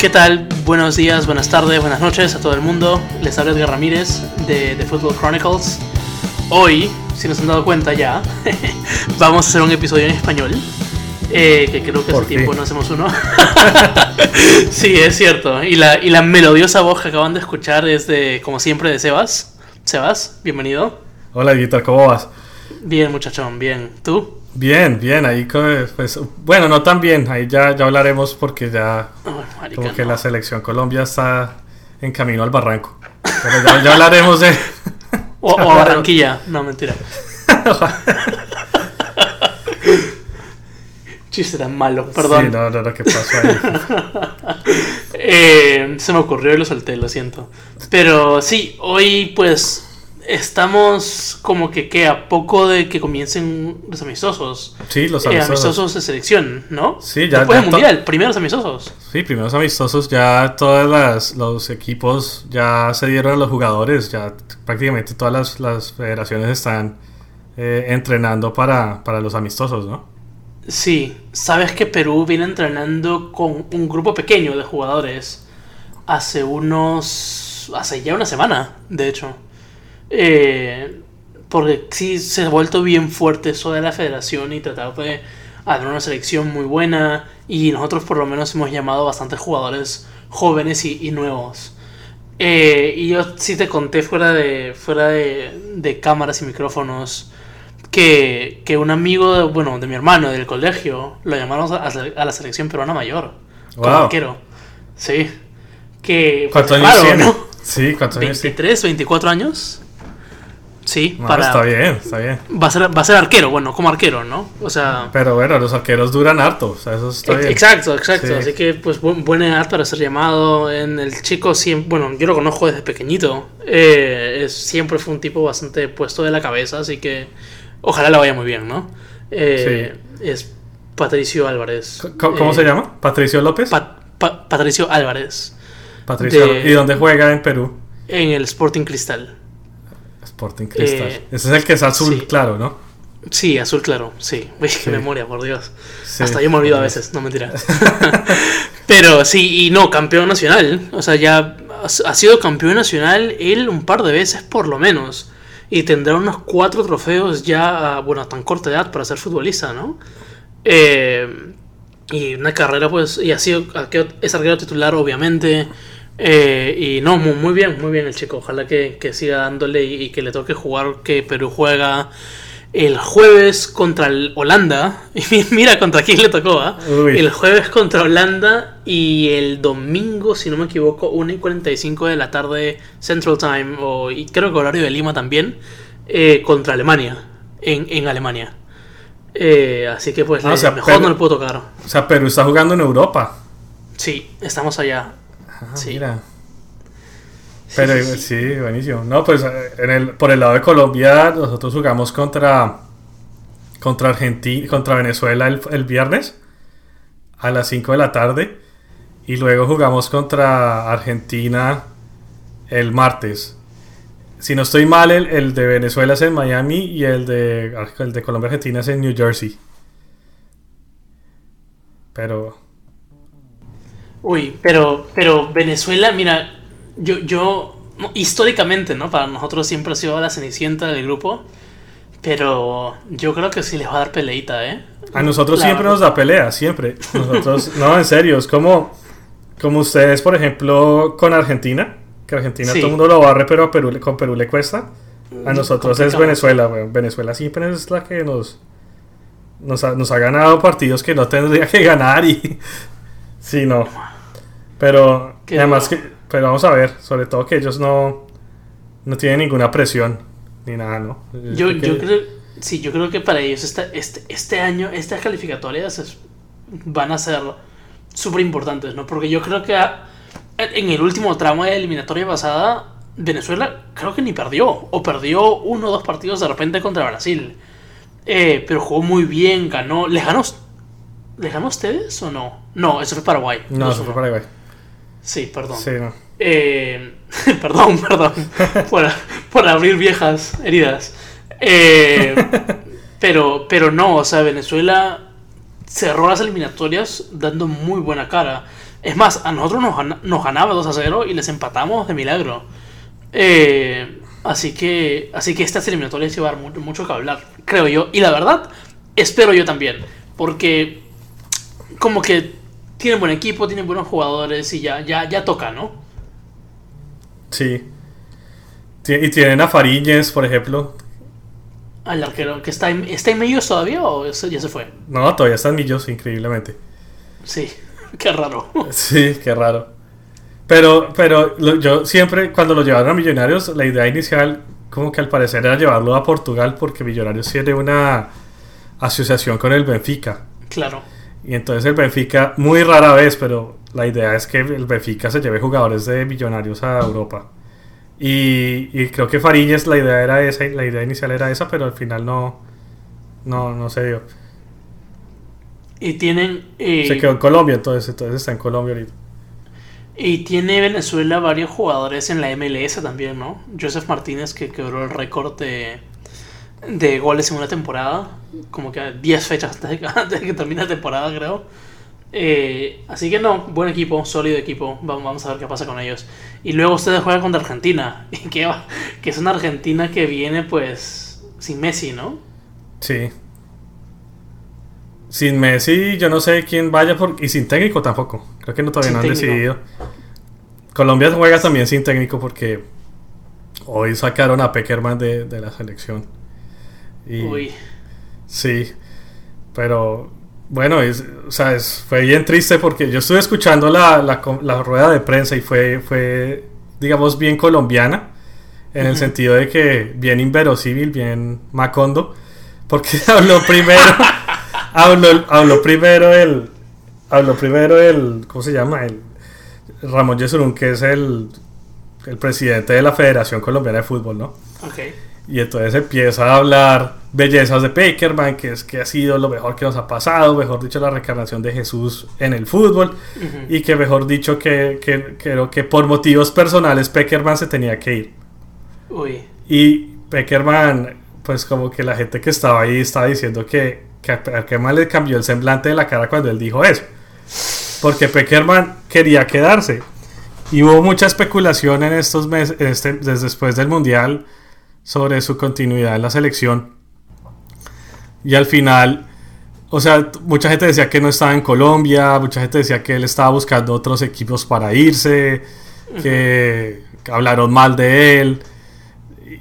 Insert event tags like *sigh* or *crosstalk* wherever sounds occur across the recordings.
¿Qué tal? Buenos días, buenas tardes, buenas noches a todo el mundo. Les habla Edgar Ramírez de The Football Chronicles. Hoy, si nos han dado cuenta ya, *laughs* vamos a hacer un episodio en español. eh, que creo que hace tiempo no hacemos uno. *laughs* sí, es cierto. Y la, y la melodiosa voz que acaban de escuchar es de, como siempre, de Sebas. Sebas, bienvenido. Hola, Guitar, ¿cómo vas? Bien, muchachón, bien. ¿Tú? Bien, bien, ahí pues, bueno, no tan bien, ahí ya, ya hablaremos porque ya marica, como que no. la selección Colombia está en camino al barranco. Pero ya, ya hablaremos de... *laughs* O, o a Barranquilla. *laughs* No, mentira. *laughs* Chiste tan malo, perdón. Sí, no, no, no, ¿qué pasó ahí? Eh, se me ocurrió y lo solté, lo siento. Pero sí, hoy pues estamos como que, que a poco de que comiencen los amistosos. Sí, los Eh, amistosos. amistosos de selección, ¿no? Sí, ya- Después ya del mundial, primeros amistosos. Sí, primeros amistosos, ya todos las, los equipos ya se dieron a los jugadores, ya prácticamente todas las, las federaciones están eh, entrenando para, para los amistosos, ¿no? Sí, sabes que Perú viene entrenando con un grupo pequeño de jugadores hace unos. hace ya una semana, de hecho. Eh, porque sí se ha vuelto bien fuerte eso de la federación y tratar de hacer una selección muy buena. Y nosotros, por lo menos, hemos llamado bastantes jugadores jóvenes y, y nuevos. Eh, y yo sí te conté fuera de, fuera de, de cámaras y micrófonos que, que un amigo, de- bueno, de mi hermano del colegio, lo llamaron a, a la selección peruana mayor. Como Wow. arquero. Sí. Que, ¿Cuántos años tiene? ¿no? Sí, ¿cuántos años tiene? 23, 24 años. Sí, No, para, está bien, está bien. Va a, ser, va a ser arquero, bueno, como arquero, ¿no? O sea, Pero bueno, los arqueros duran harto, o sea, eso está bien. exacto, exacto. Sí. Así que, pues, bu- buena edad para ser llamado. En el chico, siempre, bueno, yo lo conozco desde pequeñito. Eh, es- siempre fue un tipo bastante puesto de la cabeza, así que ojalá le vaya muy bien, ¿no? Eh, Es Patricio Álvarez. ¿Cómo, cómo Eh, se llama? ¿Patricio López? Pa- Pa- Patricio Álvarez. Patricio. de- ¿Y dónde juega en Perú? En el Sporting Cristal. Sporting Cristal. Eh, Ese es el que es azul, sí. claro, ¿no? Sí, azul claro, sí. *laughs* Uy, qué Sí. memoria, por Dios. Sí, Hasta yo me olvido a veces, no mentira. *laughs* *laughs* Pero sí, y no, campeón nacional. O sea, ya ha sido campeón nacional él un par de veces por lo menos. Y tendrá unos cuatro trofeos ya, a, bueno, a tan corta edad para ser futbolista, ¿no? Eh, y una carrera, pues, y ha sido, es arquero titular, obviamente. Eh, y no, muy, muy bien, muy bien el chico. Ojalá que, que siga dándole y, y que le toque jugar, que Perú juega el jueves contra el Holanda. *laughs* Y mira contra quién le tocó, ¿ah? Uy. El jueves contra Holanda y el domingo, si no me equivoco, 1 y 45 de la tarde Central Time, o, y creo que horario de Lima también, eh, contra Alemania, en, en Alemania. Eh, así que pues Ah, o le- sea, mejor no le puedo tocar. O sea, Perú está jugando en Europa. Sí, estamos allá. Ah, Sí. mira. Pero sí, sí, sí. buenísimo. No, pues eh, en el, por el lado de Colombia, nosotros jugamos contra contra Argentina, contra Venezuela el, el viernes a las 5 de la tarde y luego jugamos contra Argentina el martes. Si no estoy mal, el, el de Venezuela es en Miami y el de, el de Colombia Argentina es en New Jersey. Pero Uy, pero, pero Venezuela, mira, yo, yo, no, históricamente, ¿no? Para nosotros siempre ha sido la cenicienta del grupo, pero yo creo que sí les va a dar peleita, ¿eh? A nosotros La siempre nos da pelea, siempre. Nosotros, *laughs* no, en serio, es como, como ustedes, por ejemplo, con Argentina, que Argentina Sí. todo el mundo lo barre, pero a Perú, con Perú le cuesta. A nosotros es. Venezuela, weón. Venezuela siempre es la que nos, nos, ha, nos ha ganado partidos que no tendría *laughs* que ganar y... Sí, no. Pero, Qué además que, pero vamos a ver, sobre todo que ellos no, no tienen ninguna presión, ni nada, ¿no? Yo, creo que- yo creo, sí, yo creo que para ellos esta- este, este año, estas calificatorias es- van a ser súper importantes, ¿no? Porque yo creo que a- en el último tramo de eliminatoria pasada, Venezuela creo que ni perdió, o perdió uno o dos partidos de repente contra Brasil. Eh, pero jugó muy bien, ganó. ¿Les ganó, ¿Les ganó a ustedes o no? No, eso fue Paraguay. No, eso 2-1. fue Paraguay. Sí, perdón. Sí, no. Eh, *laughs* perdón, perdón, *laughs* por, por abrir viejas heridas. Eh, pero, pero no, o sea, Venezuela cerró las eliminatorias dando muy buena cara. Es más, a nosotros nos, nos ganaba 2 a 0 y les empatamos de milagro. Eh, así que así que estas eliminatorias llevar mucho, mucho que hablar, creo yo. Y la verdad, espero yo también. Porque como que tienen buen equipo, tienen buenos jugadores y ya, ya, ya toca, ¿no? Sí. Y tienen a Fariñez, por ejemplo. Al arquero, que está en, ¿está en Millos todavía o ya se fue? No, todavía está en Millos, increíblemente. Sí, *laughs* qué raro. Sí, qué raro. Pero, pero yo siempre, cuando lo llevaron a Millonarios, la idea inicial, como que al parecer era llevarlo a Portugal, porque Millonarios tiene una asociación con el Benfica. Claro. Y entonces el Benfica, muy rara vez, pero la idea es que el Benfica se lleve jugadores de Millonarios a Europa. Y, creo que Fariñez la idea era esa, la idea inicial era esa, pero al final no, no, no se dio. Y tienen... Eh, se quedó en Colombia, entonces, entonces está en Colombia ahorita. Y tiene Venezuela varios jugadores en la MLS también, ¿no? Joseph Martínez que quebró el récord de, de goles en una temporada, como que 10 fechas *laughs* antes de, que termine la temporada, creo. Eh, así que no, buen equipo, sólido equipo. Vamos, vamos a ver qué pasa con ellos. Y luego ustedes juegan contra Argentina, *laughs* que, que es una Argentina que viene pues sin Messi, ¿no? Sí. Sin Messi, yo no sé quién vaya por... y sin técnico tampoco. Creo que no todavía no han decidido. Colombia juega también sin técnico porque hoy sacaron a Peckerman de, de la selección. Uy. Sí, pero bueno, o sea, fue bien triste porque yo estuve escuchando la, la, rueda de prensa y fue, fue, digamos, bien colombiana, en el sentido de que bien inverosímil, bien macondo, porque *laughs* habló primero, habló, habló primero el, habló primero el, ¿cómo se llama? El Ramón Yesurún, que es el, el presidente de la Federación Colombiana de Fútbol, ¿no? Okay. Y entonces empieza a hablar bellezas de Peckerman, que es que ha sido lo mejor que nos ha pasado, mejor dicho, la reencarnación de Jesús en el fútbol, y que mejor dicho que, creo que por motivos personales Peckerman se tenía que ir. Uy. Y Peckerman, pues como que la gente que estaba ahí estaba diciendo que, que a Peckerman le cambió el semblante de la cara cuando él dijo eso. Porque Peckerman quería quedarse. Y hubo mucha especulación en estos meses, este, desde después del Mundial, sobre su continuidad en la selección. Y al final, o sea, mucha gente decía que no estaba en Colombia, mucha gente decía que él estaba buscando otros equipos para irse, que, hablaron mal de él.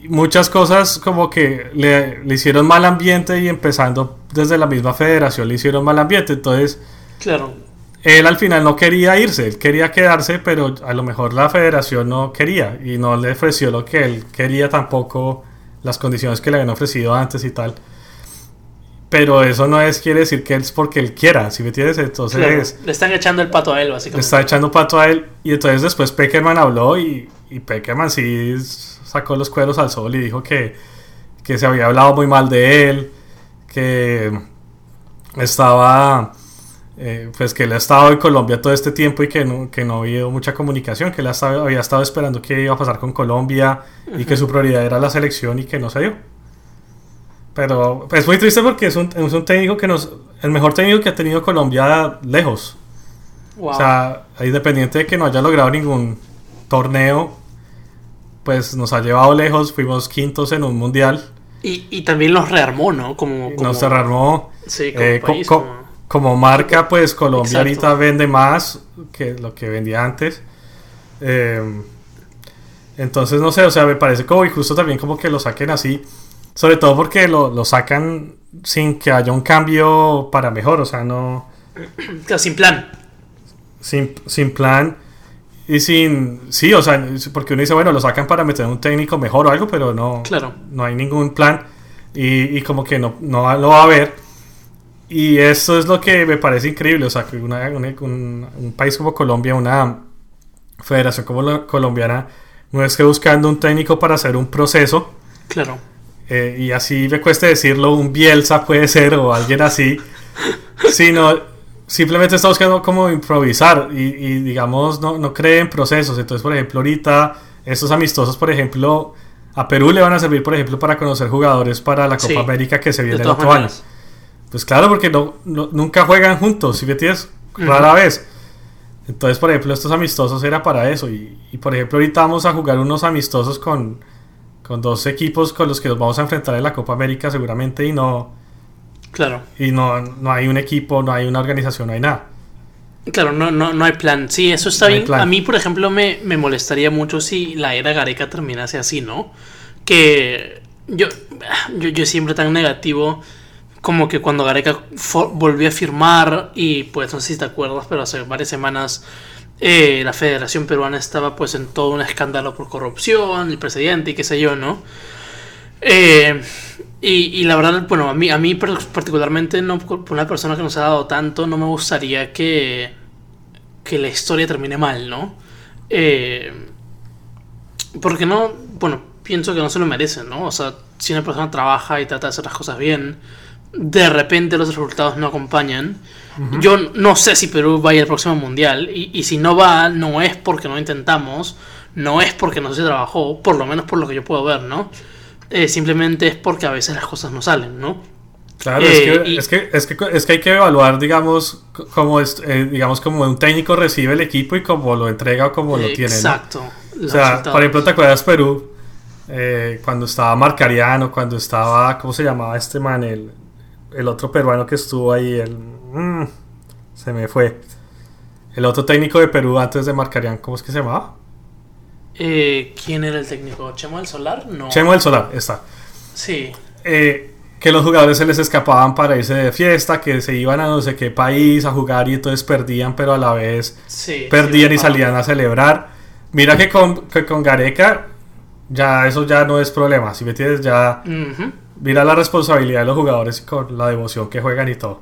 muchas cosas como que le, le, hicieron mal ambiente y empezando desde la misma federación le hicieron mal ambiente. Entonces, claro. Él al final no quería irse, él quería quedarse, pero a lo mejor la federación no quería y no le ofreció lo que él quería tampoco, las condiciones que le habían ofrecido antes y tal. Pero eso no es quiere decir que es porque él quiera, si me entiendes? Entonces. le están echando el pato a él, básicamente. Le está echando pato a él. Y entonces después Peckerman habló y, y Peckerman sí sacó los cueros al sol y dijo que, que se había hablado muy mal de él, que estaba. Eh, pues que él ha estado en Colombia todo este tiempo y que no, que no había mucha comunicación, que él había estado esperando qué iba a pasar con Colombia y que su prioridad era la selección y que no se dio. Pero es muy triste porque es un, es un técnico que nos. El mejor técnico que ha tenido Colombia lejos. O sea, independiente de que no haya logrado ningún torneo, pues nos ha llevado lejos. Fuimos quintos en un mundial. Y, y también los rearmó, ¿no? Como, como nos rearmó. Sí, como, eh, país, co como... como... marca, pues Colombia ahorita vende más que lo que vendía antes. Eh, entonces, no sé, o sea, me parece como injusto también como que lo saquen así. Sobre todo porque lo, lo, sacan sin que haya un cambio para mejor, o sea, no... Sin plan. Sin, sin plan y sin... Sí, o sea, porque uno dice, bueno, lo sacan para meter un técnico mejor o algo, pero no, claro. no hay ningún plan y, y como que no, no lo va a haber. Y eso es lo que me parece increíble, o sea, que una, una, un, un, país como Colombia, una federación como la colombiana, no es que buscando un técnico para hacer un proceso. Claro eh, y así me cueste decirlo, un Bielsa puede ser o alguien así, *laughs* sino simplemente está buscando como improvisar y, y digamos no, no cree en procesos. Entonces, por ejemplo, ahorita estos amistosos, por ejemplo, a Perú le van a servir, por ejemplo, para conocer jugadores para la Copa Sí, América que se viene el otro año. Pues claro, porque no, no- nunca juegan juntos, si me entiendes? Rara vez. Entonces, por ejemplo, estos amistosos era para eso. Y, y, por ejemplo, ahorita vamos a jugar unos amistosos con, con dos equipos con los que nos vamos a enfrentar en la Copa América seguramente y no... Claro. Y no, no hay un equipo, no hay una organización, no hay nada. Claro, no, no, no hay plan. Sí, eso está bien. A mí, por ejemplo, me, me, molestaría mucho si la era Gareca terminase así, ¿no? Que yo, yo, yo siempre tan negativo como que cuando Gareca volvió a firmar y pues no sé si te acuerdas, pero hace varias semanas eh, la Federación Peruana estaba pues en todo un escándalo por corrupción, el presidente y qué sé yo, ¿no? Eh, y, la verdad, bueno, a mí, a mí particularmente, no, por una persona que nos ha dado tanto, no me gustaría que, que la historia termine mal, ¿no? Eh, porque no, bueno, pienso que no se lo merecen, ¿no? O sea, si una persona trabaja y trata de hacer las cosas bien, de repente los resultados no acompañan. Yo no sé si Perú va a ir al próximo mundial. Y, si no va, no es porque no intentamos. No es porque no se trabajó. Por lo menos por lo que yo puedo ver, ¿no? Eh, simplemente es porque a veces las cosas no salen, ¿no? Claro, es, que, eh, es, que, es, que, es, que, hay que evaluar, digamos, como, eh, digamos, como un técnico recibe el equipo y cómo lo entrega o cómo lo tiene. Exacto. O sea, por ejemplo, ¿te acuerdas Perú? cuando estaba Marcariano, cuando estaba, ¿cómo se llamaba este man? El, el otro peruano que estuvo ahí, el, mm, se me fue. El otro técnico de Perú antes de Marcarian, ¿cómo es que se llamaba? Eh, ¿Quién era el técnico? ¿Chemo del Solar? No. Chemo del Solar, está. Sí. Eh, que los jugadores se les escapaban para irse de fiesta, que se iban a no sé qué país a jugar y entonces perdían, pero a la vez perdían y salían a celebrar. Mira que con, que con Gareca ya eso ya no es problema, si me entiendes, ya mira la responsabilidad de los jugadores con la devoción que juegan y todo.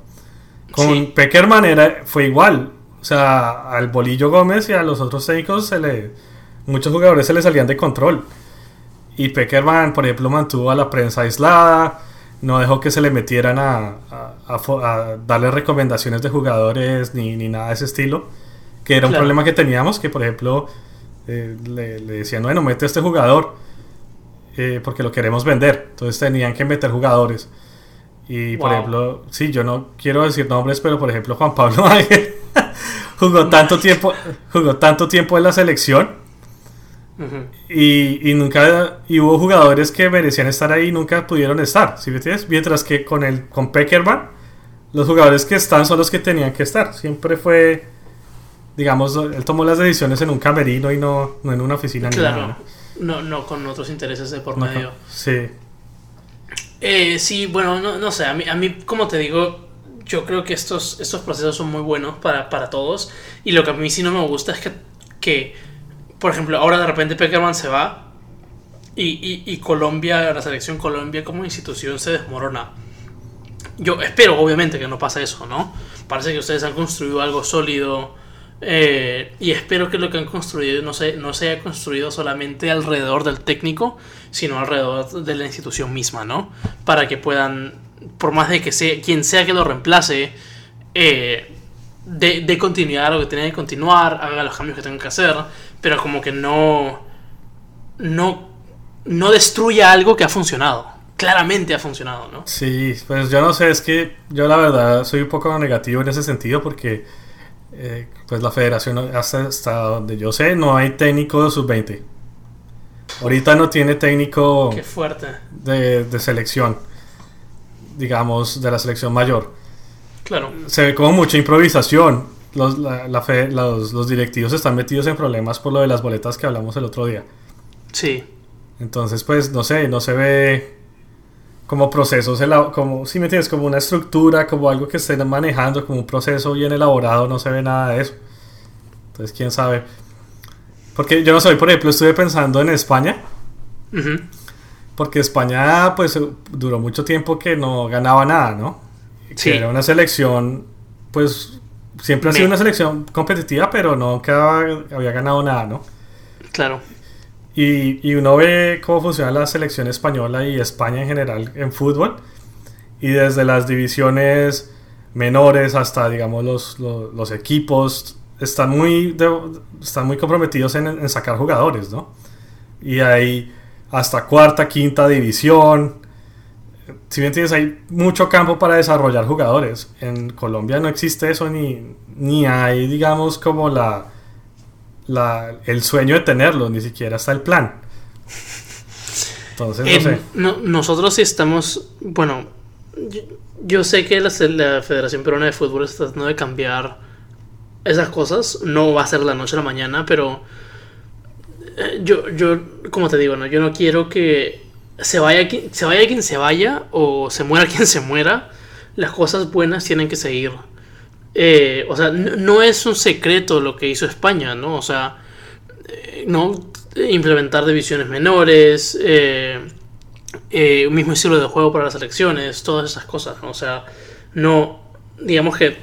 Con Peckerman era, fue igual, o sea, al Bolillo Gómez y a los otros técnicos se le, muchos jugadores se le salían de control. Y Peckerman, por ejemplo, mantuvo a la prensa aislada, no dejó que se le metieran a, a, darle recomendaciones de jugadores ni, ni, nada de ese estilo, que era un problema que teníamos, que por ejemplo eh, le, decían, bueno, mete a este jugador eh, porque lo queremos vender. Entonces tenían que meter jugadores. Y por ejemplo, sí, yo no quiero decir nombres, pero por ejemplo Juan Pablo *laughs* Ángel jugó tanto tiempo, jugó tanto tiempo en la selección. y, y, nunca y hubo jugadores que merecían estar ahí y nunca pudieron estar, ¿sí me entiendes? Mientras que con el con Peckerman los jugadores que están son los que tenían que estar. Siempre fue digamos, él tomó las decisiones en un camerino y no, no en una oficina claro. ni nada. ¿No? no, con otros intereses de por medio. Sí. Eh, sí, bueno, no, no sé, a mí, a mí, como te digo, yo creo que estos, estos procesos son muy buenos para, para todos. Y lo que a mí sí no me gusta es que, que por ejemplo, ahora de repente Peckerman se va y, y, y, Colombia, la selección Colombia como institución se desmorona. Yo espero, obviamente, que no pase eso, ¿no? Parece que ustedes han construido algo sólido eh, y espero que lo que han construido no se, no se construido solamente alrededor del técnico, sino alrededor de la institución misma, ¿no? Para que puedan, por más de que sea quien sea que lo reemplace, eh, de, continuidad a lo que tiene que continuar, haga los cambios que tengan que hacer, pero como que no, no, no destruya algo que ha funcionado. Claramente ha funcionado, ¿no? Sí, pues yo no sé, es que yo la verdad soy un poco negativo en ese sentido porque eh, pues la federación hasta, donde yo sé no hay técnico de sub-20. Ahorita no tiene técnico Qué fuerte. De, selección, digamos, de la selección mayor. Claro. Se ve como mucha improvisación. Los, la, los, los directivos están metidos en problemas por lo de las boletas que hablamos el otro día. Sí. Entonces, pues, no sé, no se ve como procesos, como, si me tienes como una estructura, como algo que estén manejando, como un proceso bien elaborado, no se ve nada de eso. Entonces, quién sabe. Porque yo no sé, por ejemplo, estuve pensando en España. Porque España, pues, duró mucho tiempo que no ganaba nada, ¿no? Sí. era una selección, pues, siempre ha sido una selección competitiva, pero nunca había ganado nada, ¿no? Claro. Y, uno ve cómo funciona la selección española y España en general en fútbol. Y desde las divisiones menores hasta, digamos, los, los, equipos están muy, están muy comprometidos en, sacar jugadores, ¿no? Y hay hasta cuarta, quinta división. si bien tienes, hay mucho campo para desarrollar jugadores. En Colombia no existe eso ni, ni hay, digamos, como la, la, el sueño de tenerlo, ni siquiera está el plan. Entonces, no sé. nosotros sí estamos, bueno, yo, sé que la, la, Federación Peruana de Fútbol está tratando de cambiar esas cosas. No va a ser la noche a la mañana, pero eh, yo, yo, como te digo, ¿no? yo no quiero que se vaya, se vaya quien se vaya o se muera *laughs* quien se muera. Las cosas buenas tienen que seguir. Eh, o sea, no, es un secreto lo que hizo España, ¿no? O sea, eh, no implementar divisiones menores, eh, un mismo estilo de juego para las elecciones, todas esas cosas, ¿no? O sea, no, digamos que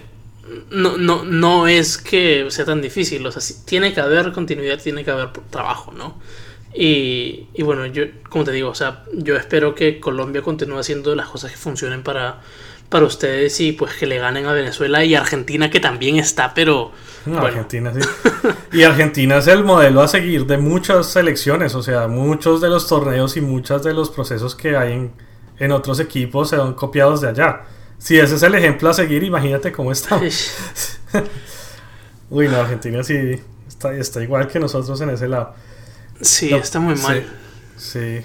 no, no, no es que sea tan difícil, o sea, tiene que haber continuidad, tiene que haber trabajo, ¿no? Y, y, bueno, yo, como te digo, o sea, yo espero que Colombia continúe haciendo las cosas que funcionen para, para ustedes y pues que le ganen a Venezuela y Argentina que también está, pero... Argentina sí. *laughs* y Argentina es el modelo a seguir de muchas selecciones, o sea, muchos de los torneos y muchos de los procesos que hay en, en otros equipos se han copiados de allá. Si ese es el ejemplo a seguir, imagínate cómo está. *laughs* Uy, no, Argentina sí está, está igual que nosotros en ese lado. Sí, está muy mal. sí.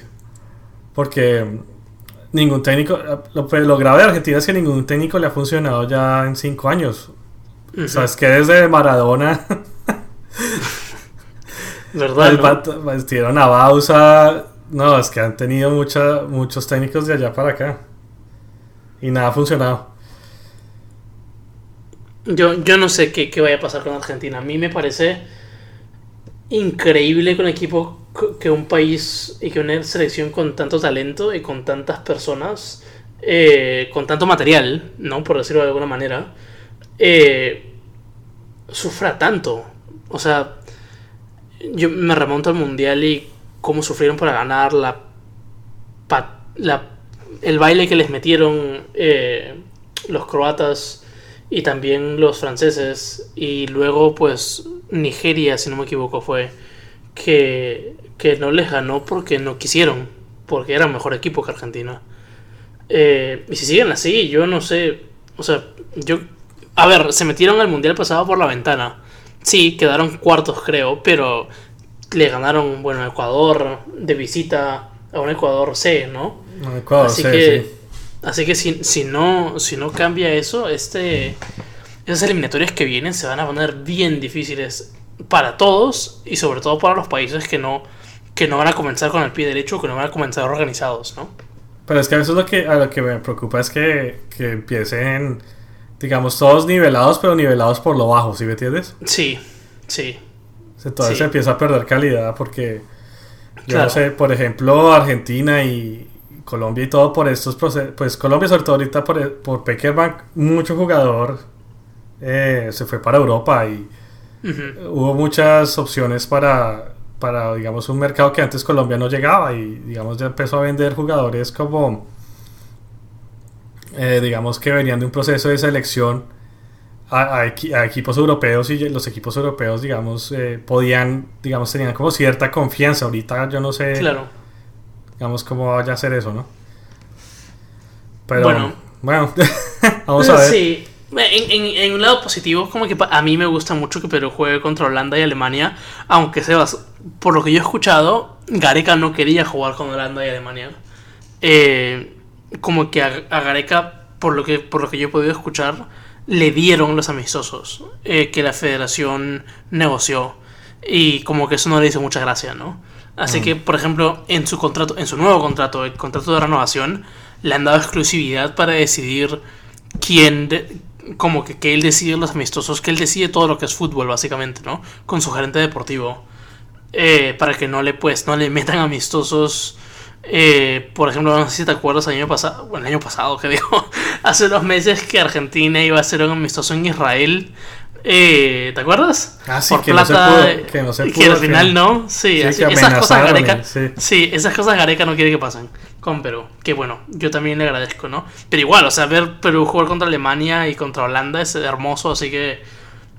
Porque ningún técnico, lo, pues, lo, grave de Argentina es que ningún técnico le ha funcionado ya en cinco años. O sea, es que desde Maradona. *laughs* ¿Verdad? ¿no? a Bausa. No, es que han tenido mucha, muchos técnicos de allá para acá. Y nada ha funcionado. Yo, yo no sé qué, qué vaya a pasar con Argentina. A mí me parece increíble con equipo que un país y que una selección con tanto talento y con tantas personas, eh, con tanto material, ¿no? Por decirlo de alguna manera, eh, sufra tanto. O sea, yo me remonto al mundial y cómo sufrieron para ganar la el baile que les metieron eh, los croatas y también los franceses y luego pues Nigeria si no me equivoco fue que, no les ganó porque no quisieron, porque era mejor equipo que Argentina. Eh, y si siguen así, yo no sé, o sea, yo... A ver, se metieron al Mundial pasado por la ventana. Sí, quedaron cuartos creo, pero le ganaron, bueno, a Ecuador de visita a un Ecuador C, ¿no? Ecuador así que, Así que si, si, no, si no cambia eso, este, esas eliminatorias que vienen se van a poner bien difíciles para todos y sobre todo para los países que no, que no van a comenzar con el pie derecho, que no van a comenzar organizados, ¿no? Pero es que a veces lo que, a lo que me preocupa es que, que empiecen, digamos, todos nivelados, pero nivelados por lo bajo, ¿sí me entiendes? Sí, sí. Entonces se empieza a perder calidad porque, yo no sé, por ejemplo, Argentina y Colombia y todo por estos procesos, pues Colombia sobre todo ahorita por, por Peckerbank, mucho jugador eh, se fue para Europa y Hubo muchas opciones para, para, digamos, un mercado que antes Colombia no llegaba y, digamos, ya empezó a vender jugadores como, eh, digamos, que venían de un proceso de selección a, equipos europeos y los equipos europeos, digamos, eh, podían, digamos, tenían como cierta confianza. Ahorita yo no sé, claro. digamos, cómo vaya a ser eso, ¿no? Pero, bueno, bueno *laughs* vamos a *laughs* ver. Sí. En, un lado positivo, como que a mí me gusta mucho que Perú juegue contra Holanda y Alemania, aunque Sebas, por lo que yo he escuchado, Gareca no quería jugar con Holanda y Alemania. Eh, como que a, Gareca, por lo, que, por lo que yo he podido escuchar, le dieron los amistosos eh, que la federación negoció. Y como que eso no le hizo mucha gracia, ¿no? Así mm. que, por ejemplo, en su contrato, en su nuevo contrato, el contrato de renovación, le han dado exclusividad para decidir quién, como que, que él decide los amistosos, que él decide todo lo que es fútbol, básicamente, ¿no? Con su gerente deportivo. Eh, para que no le, pues, no le metan amistosos. Eh, por ejemplo, no sé si te acuerdas el año pasado, bueno, el año pasado *laughs* que digo, hace unos meses que Argentina iba a hacer un amistoso en Israel eh, ¿Te acuerdas? Ah, sí, que, no se pudo, que no se pudo. Que al final no. Sí, esas cosas Gareca. Sí. esas cosas Gareca no quiere que pasen con Perú. Que bueno, yo también le agradezco, ¿no? Pero igual, o sea, ver Perú jugar contra Alemania y contra Holanda es hermoso, así que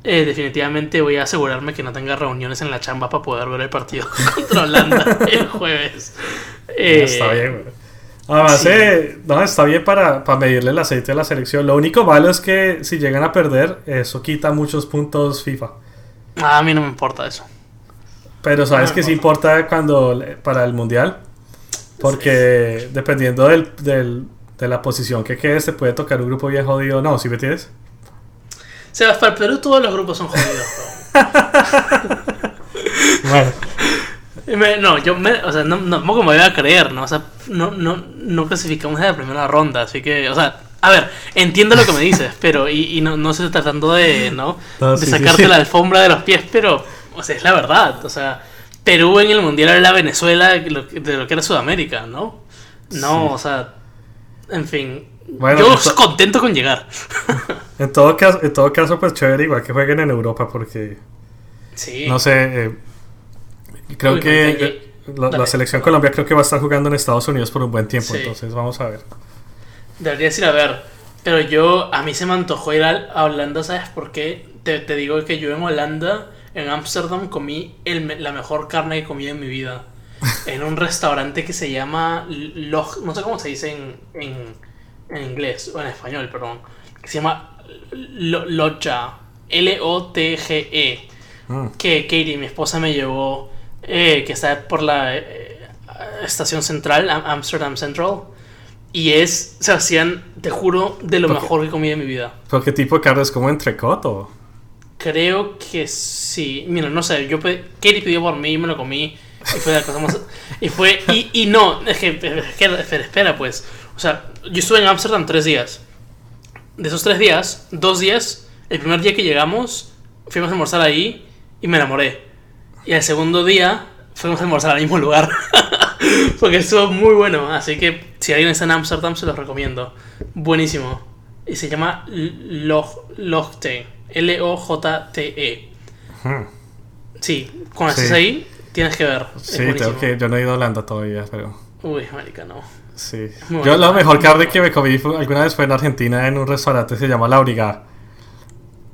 eh, definitivamente voy a asegurarme que no tenga reuniones en la chamba para poder ver el partido *laughs* contra Holanda el jueves. está bien, Además, Sí. eh, no, está bien para, para medirle el aceite a la selección. Lo único malo es que si llegan a perder, eso quita muchos puntos FIFA. Ah, A mí no me importa eso. Pero sabes que sí importa cuando para el mundial. Porque dependiendo del, del- de la posición que quedes, te puede tocar un grupo bien jodido. No, ¿sí me tienes? Sebas, para el Perú todos los grupos son jodidos. *laughs* Bueno, me- no, yo me, o sea, no, no, tampoco me voy a creer, ¿no? O sea, no, no, no clasificamos en la primera ronda, así que, o sea, a ver, entiendo lo que me dices, *laughs* pero, y, y no, no estoy tratando de, ¿no? No, de sí, sacarte sí. la alfombra de los pies, pero, o sea, es la verdad, o sea, Perú en el Mundial era la Venezuela de lo, de lo que era Sudamérica, ¿no? No, Sí. o sea, en fin, Bueno, yo esto- contento con llegar. *laughs* en todo caso, en todo caso, pues chévere, igual que jueguen en Europa, porque Sí. no sé. eh, creo Uy, que la, selección Colombia creo que va a estar jugando en Estados Unidos por un buen tiempo, Sí. entonces vamos a ver. Deberías ir a ver. Pero yo, a mí se me antojó ir a, Holanda, ¿sabes por qué? Te, te digo que yo en Holanda, en Ámsterdam, comí el la mejor carne que comido en mi vida. *laughs* En un restaurante que se llama Log, no sé cómo se dice en, en, en inglés, o en español, perdón. Que se llama Lo- Loggia. L-O-T-G-E. Mm. Que Katie, mi esposa, me llevó, eh, que está por la eh, estación central, Am- Amsterdam Central. Y es, se hacían, te juro, de lo mejor que comí en mi vida. ¿Pero qué tipo de carne es como entrecot o...? Creo que sí. Mira, no sé, yo pe- Katie pidió por mí y me lo comí. Y fue la cosa más. *laughs* Y fue. Y, y no, es que, es que- espera, espera, pues. O sea, yo estuve en Ámsterdam tres días. De esos tres días, dos días, el primer día que llegamos, fuimos a almorzar ahí y me enamoré. Y el segundo día, fuimos a almorzar al mismo lugar. *laughs* Porque estuvo muy bueno. Así que si alguien está en Ámsterdam, se los recomiendo. Buenísimo. Y se llama Log- Logte. L-O-J-T-E. Hmm. Sí, cuando Sí. estés ahí, tienes que ver. Es Sí, tengo que... Yo no he ido a Holanda todavía, pero... Uy, marica, no. Sí. Muy Yo la mejor carne que me comí fue- alguna vez fue en Argentina en un restaurante que se llama La Brigada.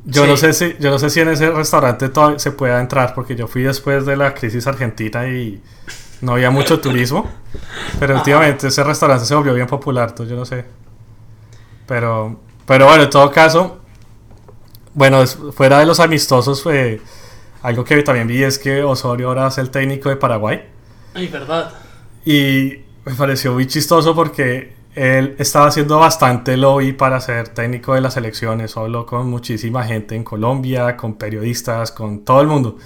Yo Sí. no sé si yo no sé si en ese restaurante todavía se pueda entrar porque yo fui después de la crisis argentina y no había mucho turismo, pero Ajá. últimamente ese restaurante se volvió bien popular, entonces yo no sé. Pero pero bueno, en todo caso, bueno, fuera de los amistosos fue algo que también vi es que Osorio ahora es el técnico de Paraguay. Ay, verdad. Y me pareció muy chistoso porque él estaba haciendo bastante lobby para ser técnico de las elecciones. Habló con muchísima gente en Colombia, con periodistas, con todo el mundo.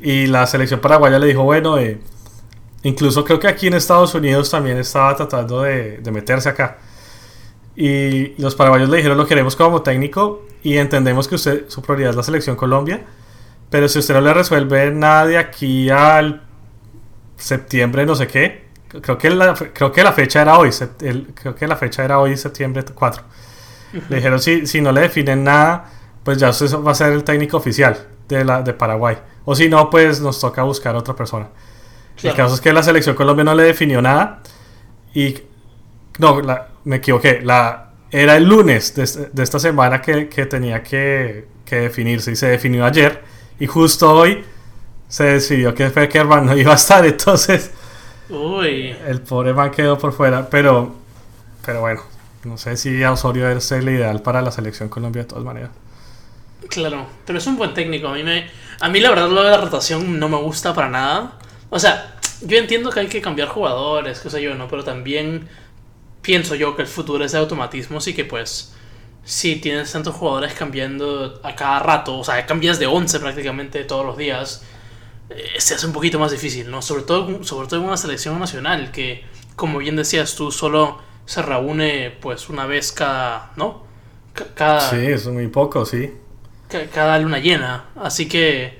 Y la selección paraguaya le dijo, bueno, eh, incluso creo que aquí en Estados Unidos también estaba tratando de, de meterse acá. Y los paraguayos le dijeron, lo queremos como técnico y entendemos que usted, su prioridad es la selección Colombia, pero si usted no le resuelve nada de aquí al septiembre, no sé qué, creo que la, creo que la fecha era hoy, el- creo que la fecha era hoy, septiembre 4. Le dijeron, si, si no le definen nada, pues ya usted va a ser el técnico oficial de, la, de Paraguay. O si no, pues nos toca buscar otra persona. El caso es que la selección Colombia no le definió nada. Y. No, la- me equivoqué. La, era el lunes de, este- de esta semana que, que tenía que, que definirse. Y se definió ayer. Y justo hoy se decidió que Feckerman no iba a estar. *laughs* Entonces, Uy. el pobre man quedó por fuera. Pero, pero bueno, no sé si a Osorio es el ideal para la selección Colombia de todas maneras. Claro, pero es un buen técnico. A mí, me, a mí la verdad lo de la rotación no me gusta para nada. O sea, yo entiendo que hay que cambiar jugadores, qué sé yo, ¿no? Pero también pienso yo que el futuro es de automatismos y que pues si tienes tantos jugadores cambiando a cada rato, o sea, cambias de 11 prácticamente todos los días, eh, se hace un poquito más difícil, ¿no? Sobre todo, sobre todo en una selección nacional que, como bien decías tú, solo se reúne pues una vez cada, ¿no? Ca- Cada, Sí, es muy poco, sí. ca- cada luna llena. Así que.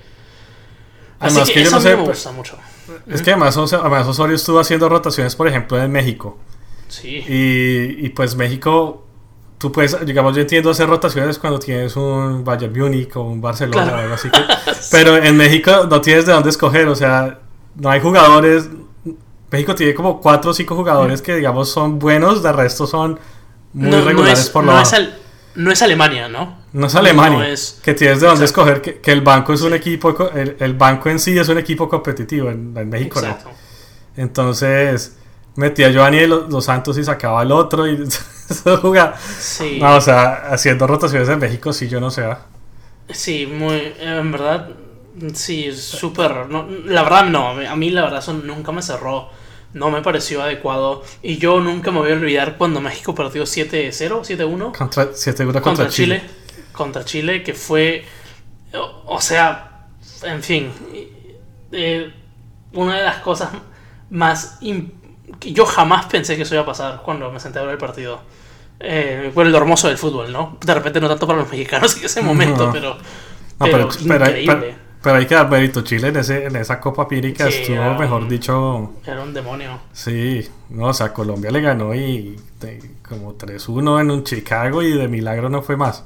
Así Además que, que yo no sé, me pues- gusta mucho. Es que además, además Osorio estuvo haciendo rotaciones, por ejemplo, en México. Sí. Y, y pues México, tú puedes, digamos, yo entiendo hacer rotaciones cuando tienes un Bayern Múnich o un Barcelona Claro. o algo así. que- *laughs* pero en México no tienes de dónde escoger, o sea, no hay jugadores. México tiene como cuatro o cinco jugadores que, digamos, son buenos, de resto son muy no, no regulares es, por lo no, es al- no es Alemania, ¿no? No es Alemania, No es- que tienes de dónde Exacto. escoger, que, que el banco es un equipo, el, el banco en sí es un equipo competitivo, en, en México no. Exacto. Entonces, metía a Giovanni de los, Santos y sacaba al otro y *laughs* jugaba. Sí. No, o sea, haciendo rotaciones en México, sí, yo no sé. ah. Sí, muy. En verdad, sí, súper. No, la verdad, no. A mí, la verdad, eso nunca me cerró. No me pareció adecuado. Y yo nunca me voy a olvidar cuando México perdió 7-0, 7-1. Contra, 7 contra, contra Chile. Chile. Contra Chile, que fue. O, o sea, en fin. eh, una de las cosas más. Que yo jamás pensé que eso iba a pasar cuando me senté a ver el partido. Eh, por el hermoso del fútbol, ¿no? De repente no tanto para los mexicanos *laughs* en ese momento, No. pero. No, pero, pero increíble. pero- pero hay que dar mérito. Chile en, ese, en esa Copa Pírica Sí, estuvo, mejor un- dicho. Era un demonio. Sí, no, o sea, Colombia le ganó y de- como 3-1 en un Chicago y de milagro no fue más.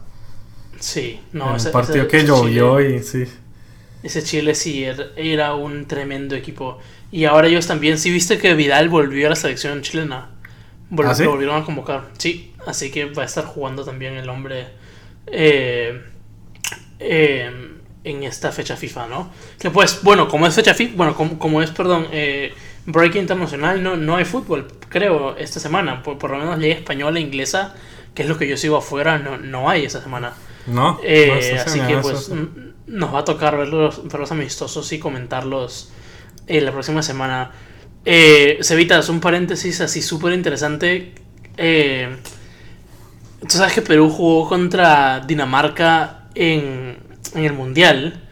Sí, en no, un ese, partido ese- que llovió Chile, y sí. ese Chile sí era, era un tremendo equipo. Y ahora ellos también, sí viste que Vidal volvió a la selección chilena. ¿Ah, sí? Lo volvieron a convocar. Sí, así que va a estar jugando también el hombre eh, eh, en esta fecha FIFA, ¿no? Que pues, bueno, como es fecha FIFA, bueno, como, como es, perdón, eh, Break Internacional, no, no hay fútbol, creo, esta semana. Por, por lo menos Liga Española e Inglesa, que es lo que yo sigo afuera, no, no hay esta semana. ¿No? Eh, No, esta así que pues n- nos va a tocar ver los, ver los amistosos y comentarlos eh, la próxima semana. Eh, Cevitas, un paréntesis así súper interesante. Eh, Tú sabes que Perú jugó contra Dinamarca en, en el Mundial.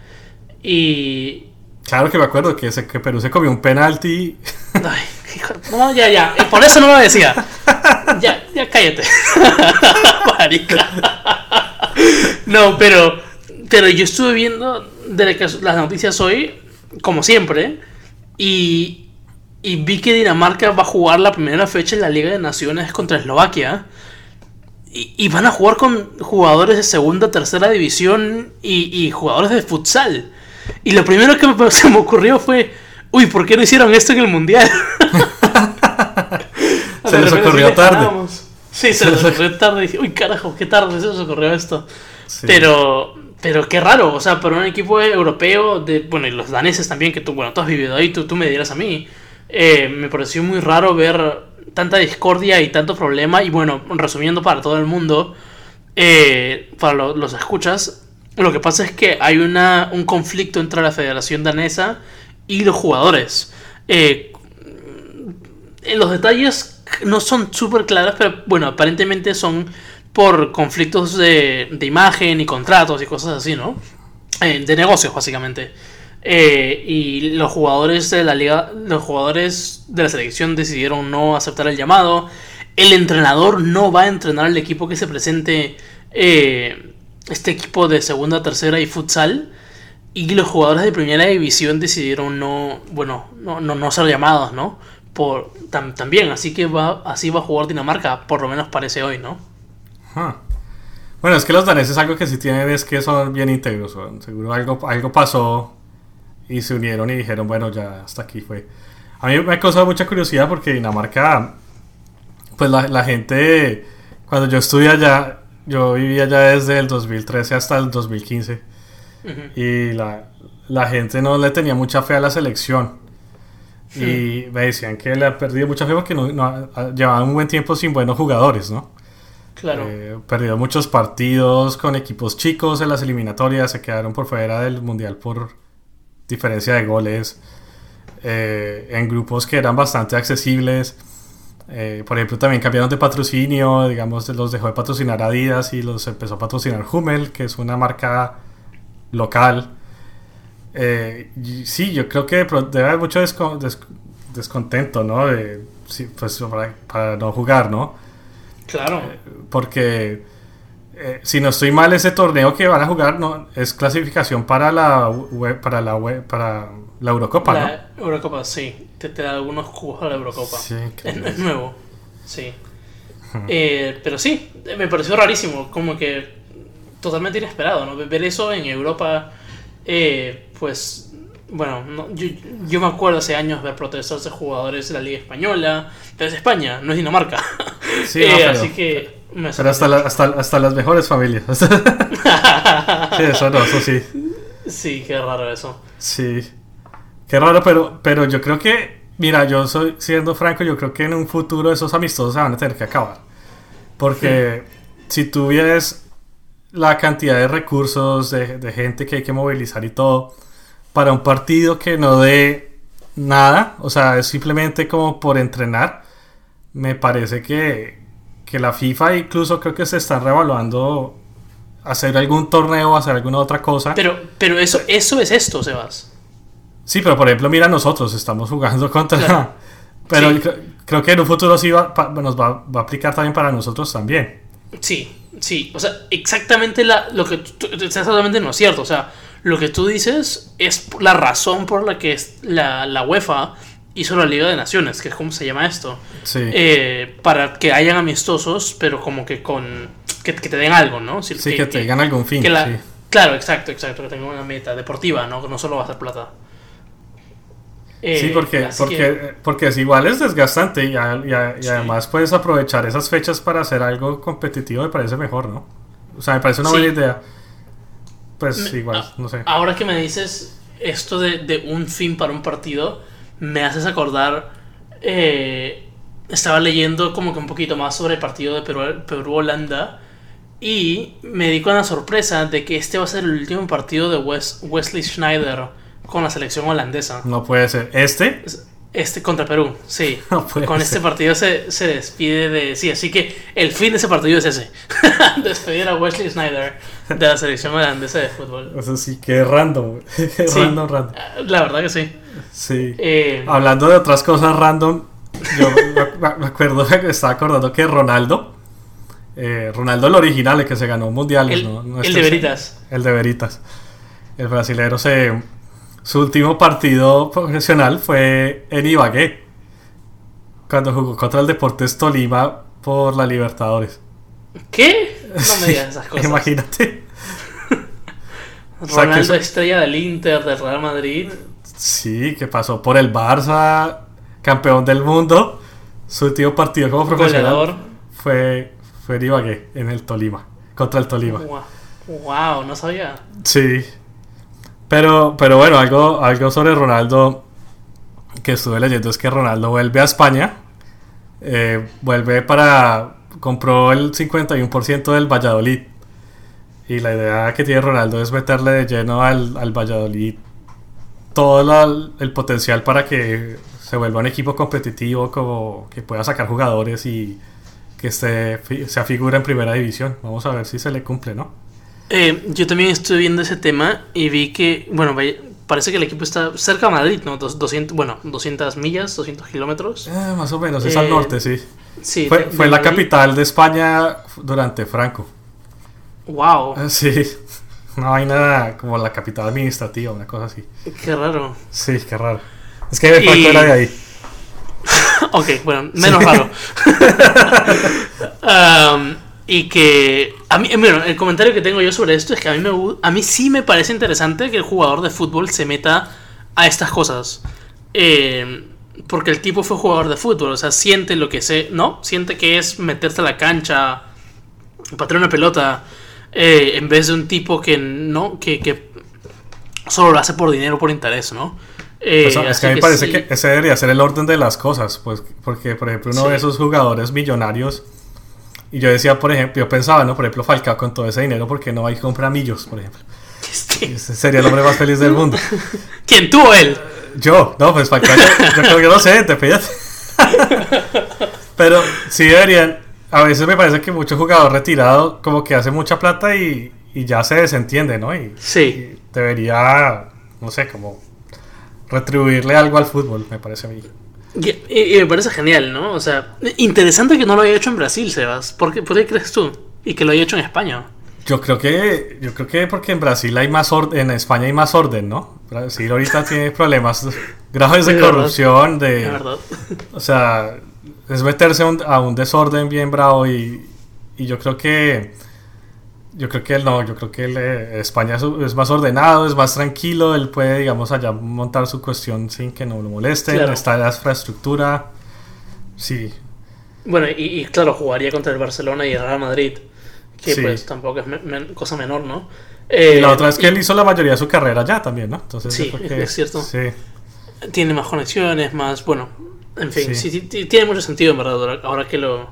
Y... Claro que me acuerdo que, se- que Perú se comió un penalti. Ay, hijo no, ya, ya. eh, Por eso no lo decía. Ya, ya cállate. *laughs* Marica. No, pero, pero yo estuve viendo de las noticias hoy, como siempre, y, y vi que Dinamarca va a jugar la primera fecha en la Liga de Naciones contra Eslovaquia. Y, y van a jugar con jugadores de segunda, tercera división y, y jugadores de futsal. Y lo primero que me- *laughs* se me ocurrió fue, uy, ¿por qué no hicieron esto en el Mundial? *laughs* Se les ocurrió sí tarde. Sí, se les ocurrió tarde. Dije, uy, carajo, qué tarde se les ocurrió esto. Sí. Pero, pero qué raro, o sea, para un equipo europeo, de, bueno, y los daneses también, que tú, bueno, tú has vivido ahí, tú, tú me dirás a mí, eh, me pareció muy raro ver tanta discordia y tanto problema, y bueno, resumiendo para todo el mundo, eh, para lo- los escuchas, lo que pasa es que hay una, un conflicto entre la Federación Danesa y los jugadores. Eh, los detalles no son súper claros, pero bueno, aparentemente son por conflictos de, de imagen y contratos y cosas así, ¿no? Eh, de negocios, básicamente. Eh, y los jugadores de la liga, los jugadores de la selección decidieron no aceptar el llamado. El entrenador no va a entrenar al equipo que se presente, eh, este equipo de segunda, tercera y futsal. Y los jugadores de primera división decidieron no, bueno, no, no, no ser llamados, ¿no? Por, tam- también, así que va, así va a jugar Dinamarca, por lo menos parece hoy, ¿no? Bueno, es que los daneses algo que sí tienen es que son bien íntegros. Seguro algo, algo pasó y se unieron y dijeron, bueno, ya hasta aquí fue. A mí me ha causado mucha curiosidad porque Dinamarca, pues la, la gente, cuando yo estudié allá, yo vivía allá desde el 2013 hasta el 2015 Ujú. y la, la gente no le tenía mucha fe a la selección. Y me decían que le ha perdido mucha fe porque no, no- llevaban un buen tiempo sin buenos jugadores, ¿no? Claro. Eh, perdió muchos partidos con equipos chicos en las eliminatorias, se quedaron por fuera del mundial por diferencia de goles, eh, en grupos que eran bastante accesibles. Eh, por ejemplo, también cambiaron de patrocinio, digamos, los dejó de patrocinar Adidas y los empezó a patrocinar Hummel, que es una marca local. Sí, yo creo que debe haber mucho desco- des- descontento, ¿no? Pues, para no jugar, ¿no? Claro. Porque eh, si no estoy mal, ese torneo que van a jugar no es clasificación para la ue- para la para la Eurocopa, la Eurocopa, sí. Te, te da algunos cubos a la Eurocopa. Sí, es, nuevo. Sí. Eh, pero sí, me pareció rarísimo. Como que totalmente inesperado, ¿no? Ver eso en Europa, eh, pues. Bueno, no- yo, yo me acuerdo hace años ver protestas de jugadores de la Liga Española. Pero es España, no es Dinamarca. *laughs* Sí, Eh, no, pero, así que. me pero hasta, la- hasta, hasta las mejores familias. *laughs* sí, eso no, eso sí. Sí, qué raro eso. Sí. Qué raro, pero, pero yo creo que Mira, yo soy, siendo franco, yo creo que en un futuro esos amistosos se van a tener que acabar. Porque si tú ves la cantidad de recursos, de, de gente que hay que movilizar y todo, para un partido que no dé nada, o sea, es simplemente como por entrenar, me parece que, que la FIFA incluso creo que se está revaluando hacer algún torneo, hacer alguna otra cosa. Pero, pero eso, eso es esto, Sebas. Sí, pero por ejemplo, mira, nosotros estamos jugando *laughs* contra... Claro. Pero Sí. creo que en un futuro sí va, nos va, va a aplicar también para nosotros también. Sí, sí. O sea, exactamente la, lo que tú, exactamente no es cierto. O sea, lo que tú dices es la razón por la que es- la, la UEFA hizo la Liga de Naciones, que es como se llama esto. Sí. Eh, para que hayan amistosos, pero como que con. que, que te den algo, ¿no? Si- sí, que, tengan algún fin. que la- sí. Claro, exacto, exacto. Que tengan una meta deportiva, ¿no? Que no solo va a ser plata. Eh, Sí, porque, así porque, que- porque es igual es desgastante y, a- y a- y además puedes aprovechar esas fechas para hacer algo competitivo, me parece mejor, ¿no? O sea, me parece una buena idea. Pues Me- igual, no sé. Ahora que me dices esto de, de un fin para un partido, me haces acordar. eh, estaba leyendo como que un poquito más sobre el partido de Perú- Perú-Holanda. y me di con la sorpresa de que este va a ser el último partido de Wes- Wesley Schneider con la selección holandesa. No puede ser. ¿Este? Este contra Perú, sí. *laughs* No Con ser. este partido se, se despide de. Sí, así que el fin de ese partido es ese: *laughs* despedir a Wesley Schneider de la selección holandesa de fútbol. Eso sí, que random. *laughs* Sí. random, random. La verdad que sí. Sí. Eh, Hablando de otras cosas random, yo me, acuerdo, me estaba acordando que Ronaldo, eh, Ronaldo el original, el que se ganó mundiales, el, ¿no? No el de Veritas. El de Veritas. El brasilero se... Su último partido profesional fue en Ibagué, cuando jugó contra el Deportes Tolima por la Libertadores. ¿Qué? *laughs* No me digas esas cosas. Imagínate. *laughs* o sea, que Ronaldo, eso- estrella del Inter, del Real Madrid. Sí, que pasó por el Barça, campeón del mundo. Su último partido como profesional Goleador. fue, fue en Ibagué, en el Tolima, contra el Tolima. Wow, wow, no sabía. Sí. Pero, pero bueno, algo, algo sobre Ronaldo que estuve leyendo es que Ronaldo vuelve a España. eh, vuelve para. Compró el 51% del Valladolid. Y la idea que tiene Ronaldo es meterle de lleno al, al Valladolid todo el potencial para que se vuelva un equipo competitivo, como que pueda sacar jugadores y que fi- sea figura en primera división. Vamos a ver si se le cumple, ¿no? Eh, yo también estuve viendo ese tema y vi que, bueno, vaya- parece que el equipo está cerca de Madrid, ¿no? Dos- 200, bueno, 200 millas, 200 kilómetros. Eh, más o menos, es al Eh, norte, sí. Sí, Fue, de- fue de la Madrid. capital de España durante Franco. Wow, Eh, Sí, *laughs* una vaina como la capital administrativa, una cosa así. qué raro. Sí, qué raro. Es que Franco Y- era de ahí. *laughs* ok, bueno, menos raro. *laughs* Um, y que a mí, bueno, el comentario que tengo yo sobre esto es que a mí, me, a mí sí me parece interesante que el jugador de fútbol se meta a estas cosas. Eh, porque el tipo fue jugador de fútbol, o sea, siente lo que sé, ¿no? Siente que es meterse a la cancha, patear una pelota, eh, en vez de un tipo que no, que, que solo lo hace por dinero, por interés, ¿no? Eh, Pues, es que a mí me parece sí. que ese debería ser el orden de las cosas. Pues, porque, por ejemplo, uno Sí. de esos jugadores millonarios. Y yo decía, por ejemplo, yo pensaba, ¿no? Por ejemplo, Falcao con todo ese dinero, porque no va y compra millos, por ejemplo? *laughs* Este, Ese sería el hombre más feliz del mundo. *laughs* ¿Quién tuvo él? Yo, no, pues Falcao, yo, yo creo que no sé, te pillas. *laughs* Pero sí deberían. A veces me parece que mucho jugador retirado como que hace mucha plata y, y ya se desentiende, ¿no? Y, Sí. y debería, no sé, como retribuirle algo al fútbol, me parece a mí. Y, y- me parece genial, ¿no? O sea, interesante que no lo haya hecho en Brasil, Sebas. ¿Por qué, por qué crees tú? Y que lo haya hecho en España. Yo creo que, yo creo que porque en Brasil hay más orden, en España hay más orden, ¿no? Brasil ahorita *laughs* tiene problemas graves de verdad. corrupción, de, verdad. *laughs* O sea, es meterse un, a un desorden bien bravo y, y yo creo que yo creo que él no, yo creo que él, eh, España es, es más ordenado, es más tranquilo, él puede, digamos, allá montar su cuestión sin que no lo molesten, Claro. está la infraestructura, sí, Bueno, y, y claro, jugaría contra el Barcelona y el Real Madrid. Que Sí. pues tampoco es me- men- cosa menor, ¿no? Eh, y la otra es que y- él hizo la mayoría de su carrera allá también, ¿no? Entonces Sí, que- es cierto. Sí, Tiene más conexiones, más. Bueno, en fin, Sí. sí, ti- tiene mucho sentido, en verdad, ahora que lo.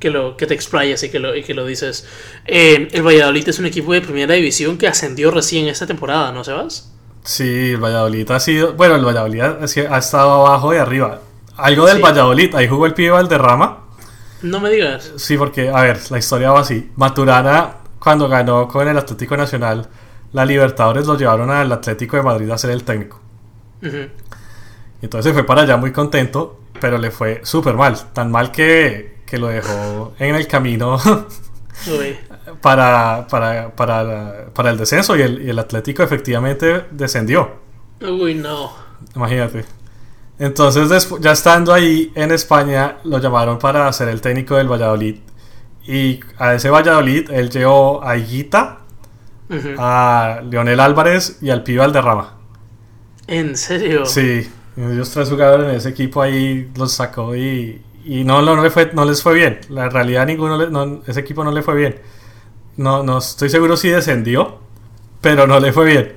Que, lo, que te explayas y que lo, y que lo dices. Eh, el Valladolid es un equipo de primera división que ascendió recién esta temporada, ¿no, Sebas? Sí, el Valladolid ha sido. Bueno, el Valladolid ha, ha estado abajo y arriba. Algo del Sí. Valladolid, ahí jugó el pibe Valderrama. No me digas. Sí, porque, a ver, la historia va así. Maturana, cuando ganó con el Atlético Nacional la Libertadores, lo llevaron al Atlético de Madrid a ser el técnico. Entonces se fue para allá muy contento, pero le fue súper mal. Tan mal que, que lo dejó en el camino *laughs* para, para, para, para el descenso y el, y el Atlético efectivamente descendió. Uy, no. Imagínate. Entonces, ya estando ahí en España, lo llamaron para ser el técnico del Valladolid. Y a ese Valladolid, él llevó a Higuita, a Leonel Álvarez y al Pibe Valderrama. ¿En serio? Sí, ellos tres jugadores en ese equipo ahí los sacó y, y no, no, no, le fue, no les fue bien. La realidad, ninguno le- no, ese equipo no le fue bien. No, no estoy seguro si descendió, pero no le fue bien.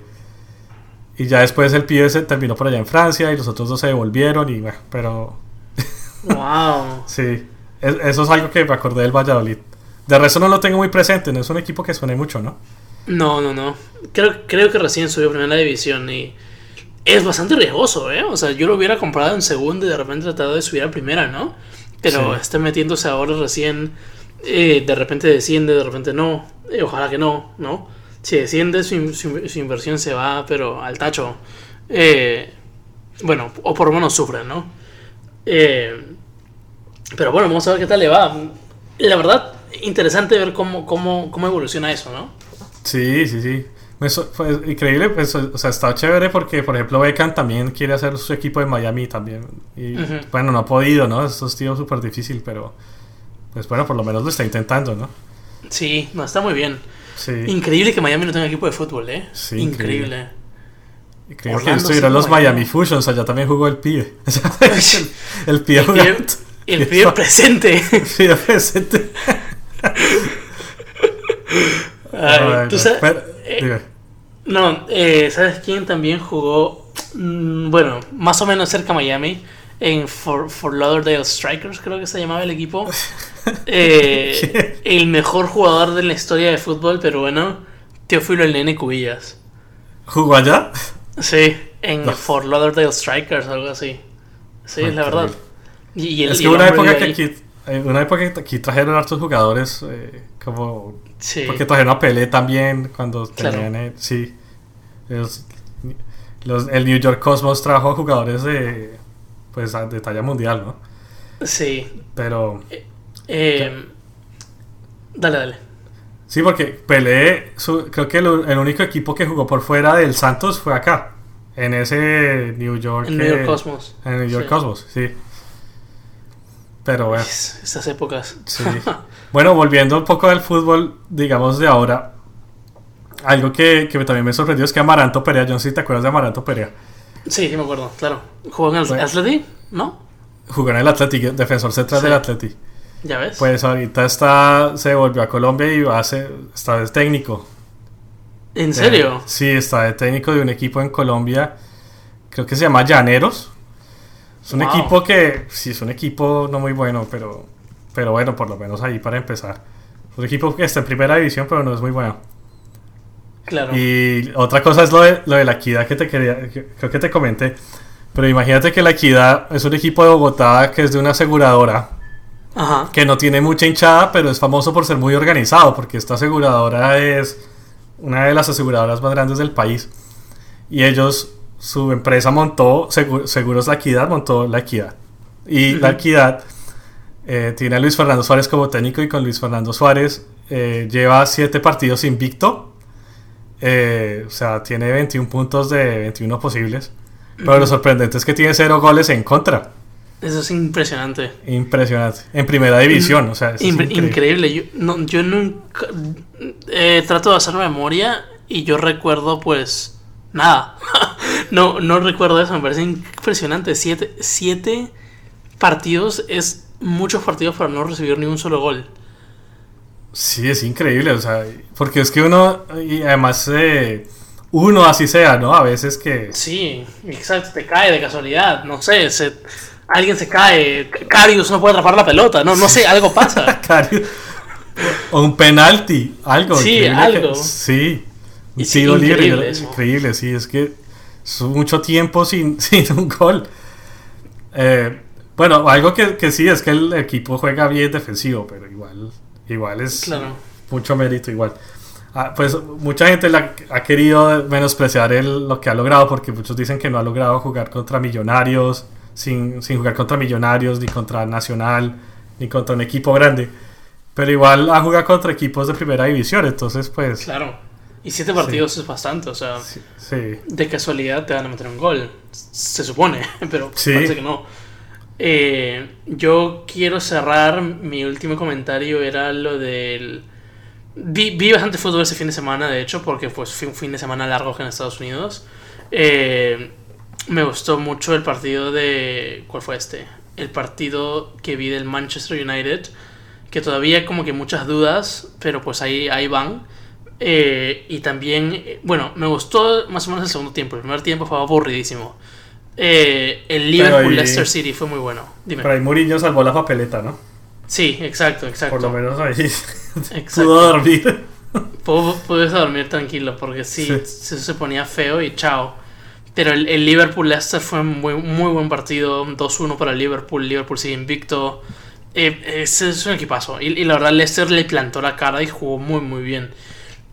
Y ya después el pibe se terminó por allá en Francia y los otros dos se devolvieron y bueno, pero *laughs* Wow. sí, es- eso es algo que me acordé del Valladolid. De resto no lo tengo muy presente, no es un equipo que suene mucho, ¿no? No, no, no. Creo, creo que recién subió a primera división y es bastante riesgoso, ¿eh? O sea, yo lo hubiera comprado en segunda y de repente tratado de subir a primera, ¿no? Pero Sí. está metiéndose ahora recién, eh, de repente desciende, de repente no. Eh, ojalá que no, ¿no? Si desciende, su- su inversión se va, pero al tacho. Eh, bueno, o por lo menos sufre, ¿no? Eh, pero bueno, vamos a ver qué tal le va. La verdad, interesante ver cómo, cómo, cómo evoluciona eso, ¿no? Sí, sí, sí. Me so- fue increíble, pues, o sea, está chévere porque, por ejemplo, Beckham también quiere hacer su equipo de Miami también. Y bueno, no ha podido, ¿no? Esto es tío súper difícil, pero pues bueno, por lo menos lo está intentando, ¿no? Sí, no, está muy bien. Sí. Increíble que Miami no tenga equipo de fútbol, ¿eh? Sí, increíble. Creo que estuvieron los Miami. Miami Fusions, allá también jugó el pibe. *laughs* el, el pibe El jugando. pibe, *laughs* el pibe presente. Presente. *laughs* Ay, Ay, ¿tú no. sabes- Pero, eh, dime. No, eh, ¿sabes quién también jugó? Mm, bueno, más o menos cerca a Miami. En For, For Lauderdale Strikers, creo que se llamaba el equipo. *laughs* Eh, el mejor jugador de la historia de fútbol peruano, Teófilo el Nene Cubillas. ¿Jugó allá? Sí, en No. For Lauderdale Strikers, algo así. Sí, es la verdad. Y, y el- es y que el una época que aquí, eh, una época que aquí trajeron hartos jugadores, eh, como Sí. porque trajeron a Pelé también cuando Claro. tenían, eh, sí, los- los- el New York Cosmos trajo jugadores de, pues, de talla mundial, ¿no? Sí. Pero Eh, dale, dale. sí, porque Pelé, su- creo que el, el único equipo que jugó por fuera del Santos fue acá, en ese New York, En New York eh, Cosmos. en New York Sí. Cosmos, sí. Pero bueno. Es- Estas épocas. Sí. *laughs* Bueno, volviendo un poco al fútbol, digamos, de ahora. Algo que, que también me sorprendió es que Amaranto Perea, sé si te acuerdas de Amaranto Perea, Sí, sí me acuerdo, claro. ¿Jugó en el Bueno. Atleti? ¿No? jugó en el Athletic, defensor central Sí. del Athletic. ¿Ya ves? Pues ahorita está, se volvió a Colombia y va a ser, está de técnico. ¿En serio? Eh, sí, está de técnico de un equipo en Colombia, creo que se llama Llaneros. Es un Wow. equipo que, sí, es un equipo no muy bueno, pero, pero bueno, por lo menos ahí para empezar. Es un equipo que está en primera división, pero no es muy bueno. Claro. Y otra cosa es lo de, lo de la equidad que te quería, que- creo que te comenté. Pero imagínate que la equidad es un equipo de Bogotá que es de una aseguradora Ajá. que no tiene mucha hinchada, pero es famoso por ser muy organizado, porque esta aseguradora es una de las aseguradoras más grandes del país. Y ellos, su empresa montó, Segu- Seguros La Equidad, montó La Equidad. Y La. Equidad eh, tiene a Luis Fernando Suárez como técnico y con Luis Fernando Suárez eh, lleva siete partidos invicto. Eh, o sea, tiene 21 puntos de 21 posibles. Pero lo sorprendente es que tiene cero goles en contra. Eso es impresionante. Impresionante. En primera división, o sea, eso es Incre- increíble. increíble. Yo, no, yo nunca. eh, trato de hacer memoria y yo recuerdo, pues. Nada. No, no recuerdo eso. Me parece impresionante. Siete, siete partidos es muchos partidos para no recibir ni un solo gol. Sí, es increíble, o sea, porque es que uno, y además, eh, uno así sea, ¿no? A veces que... Sí, exacto, te cae de casualidad, no sé, se, alguien se cae, Carius no puede atrapar la pelota, no, no sé, algo pasa. *laughs* o un penalti, algo. Sí, algo. sí, un tiro libre, increíble, sí, es que mucho tiempo sin, *laughs* sin un gol. Eh, bueno, algo que, que, sí es que el equipo juega bien defensivo, pero igual, igual es mucho mérito igual. Ah, pues mucha gente la, ha querido menospreciar el, lo que ha logrado porque muchos dicen que no ha logrado jugar contra millonarios, sin, sin jugar contra millonarios, ni contra Nacional, ni contra un equipo grande. Pero igual ha jugado contra equipos de primera división, entonces pues... Claro. Y siete partidos es bastante, o sea... De casualidad te van a meter un gol. Se supone, *laughs* pero parece que no. Eh, yo quiero cerrar, mi último comentario era lo del... Vi, bastante fútbol ese fin de semana, de hecho, porque pues, fue un fin de semana largo en Estados Unidos. Eh, me gustó mucho el partido de... ¿Cuál fue este? El partido que vi del Manchester United, que todavía como que muchas dudas, pero pues ahí, ahí van. Eh, y también, bueno, me gustó más o menos el segundo tiempo. El primer tiempo fue aburridísimo. Eh, el Liverpool-Leicester City fue muy bueno. Dime. Pero ahí Mourinho salvó la papeleta, ¿no? Sí, exacto, exacto. Por lo menos ahí *laughs* pudo dormir. Pude dormir tranquilo porque sí, Se, ponía feo y chao. Pero el, Liverpool-Leicester fue un muy, muy buen partido. 2-1 para Liverpool. Liverpool sigue invicto. Eh, ese es un equipazo. Y, y, la verdad, Leicester le plantó la cara y jugó muy, muy bien.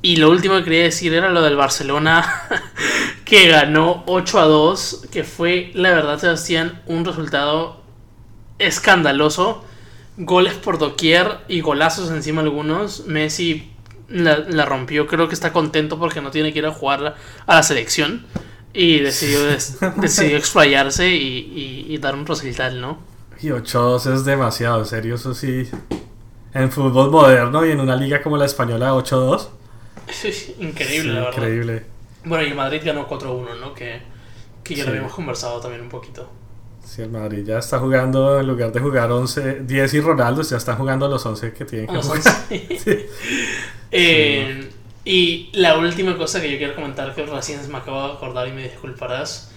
Y lo último que quería decir era lo del Barcelona, *laughs* que ganó 8 a 2, que fue, la verdad, Sebastián, un resultado escandaloso. Goles por doquier y golazos encima algunos. Messi la, rompió, creo que está contento porque no tiene que ir a jugar a la selección. Y decidió, *laughs* decidió explayarse y, dar un recital, ¿no? Y 8 a 2 es demasiado, en serio, eso sí. En fútbol moderno y en una liga como la española 8 a 2 increíble, la verdad. Increíble. Bueno, y el Madrid ganó 4-1, ¿no? Que, que ya lo habíamos conversado también un poquito. Sí, el Madrid ya está jugando, en lugar de jugar 11, 10 y Ronaldo, ya están jugando los 11 que tienen que jugar. *laughs* Eh, y la última cosa que yo quiero comentar, que recién me acabo de acordar y me disculparás,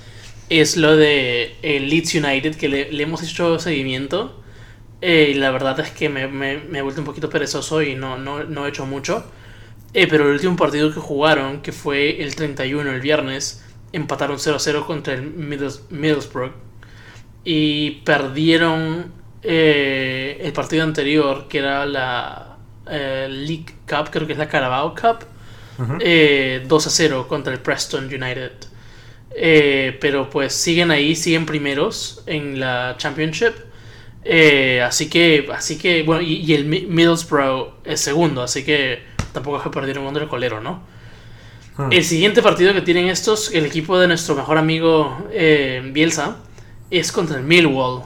es lo de el Leeds United, que le, hemos hecho seguimiento. Eh, y la verdad es que me, me, me, he vuelto un poquito perezoso y no, no, no he hecho mucho. Eh, pero el último partido que jugaron, que fue el 31, el viernes, empataron 0-0 contra el Middlesbrough. Y perdieron eh, el partido anterior, que era la eh, League Cup, creo que es la Carabao Cup, 2-0 contra el Preston United. pero pues siguen ahí, siguen primeros en la Championship. así que, así que, bueno, y, y el Middlesbrough es segundo, así que tampoco es que perdieron contra el colero, ¿no? Ah. El siguiente partido que tienen estos, el equipo de nuestro mejor amigo eh, Bielsa, es contra el Millwall,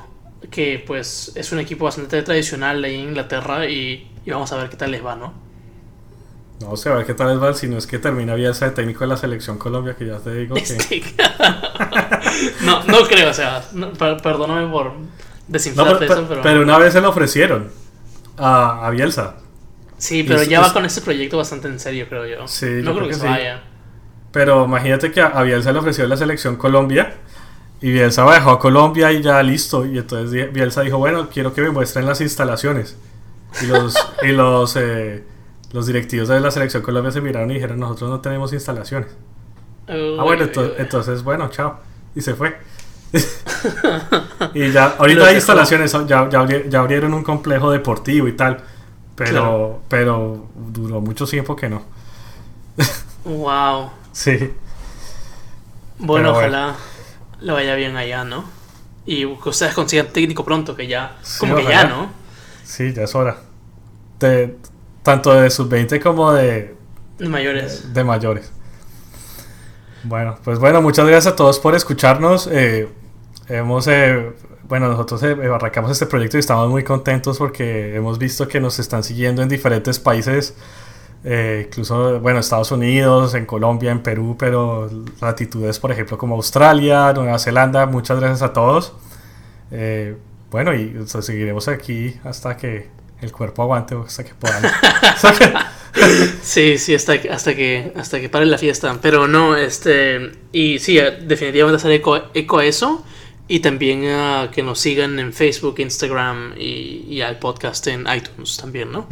que pues es un equipo bastante tradicional ahí en Inglaterra y, vamos a ver qué tal les va, ¿no? No sé, a ver qué tal les va, si no es que termina Bielsa de técnico de la selección Colombia, que ya te digo que... *laughs* no, no creo, o sea, perdóname por desinflarte eso, pero... Pero una vez se lo ofrecieron a, a Bielsa Sí, pero ya va con este proyecto bastante en serio, creo yo. Sí, no creo, que, se vaya. Pero imagínate que a Bielsa le ofreció la selección Colombia y Bielsa dejó a Colombia y ya listo. Y entonces Bielsa dijo, bueno, quiero que me muestren las instalaciones. Y los, *laughs* y los, eh, los directivos de la selección Colombia se miraron y dijeron, nosotros no tenemos instalaciones. ah, bueno, entonces, bueno, chao. Y se fue. *laughs* *laughs* y ya, ahorita hay instalaciones, ya, ya abrieron un complejo deportivo y tal. Pero, pero duró mucho tiempo que no. wow. *laughs* Sí. Bueno, ojalá lo vaya bien allá, ¿no? Y que ustedes consigan técnico pronto, que ya. como que ya, ¿no? Sí, ya es hora. De, tanto de sub-20 como de. De mayores. De, mayores. Bueno, pues bueno, muchas gracias a todos por escucharnos. Eh, hemos eh, bueno, nosotros eh, arrancamos este proyecto y estamos muy contentos porque hemos visto que nos están siguiendo en diferentes países, eh, incluso, bueno, Estados Unidos, en Colombia, en Perú, pero latitudes, por ejemplo, como Australia, Nueva Zelanda. Muchas gracias a todos. Eh, bueno, y seguiremos aquí hasta que el cuerpo aguante o hasta que podamos. *laughs* Sí, sí, hasta, que- hasta que hasta que pare la fiesta. Pero no, este. Y sí, definitivamente hacer eco, eco a eso. Y también a que nos sigan en Facebook, Instagram y, y al podcast en iTunes también, ¿no?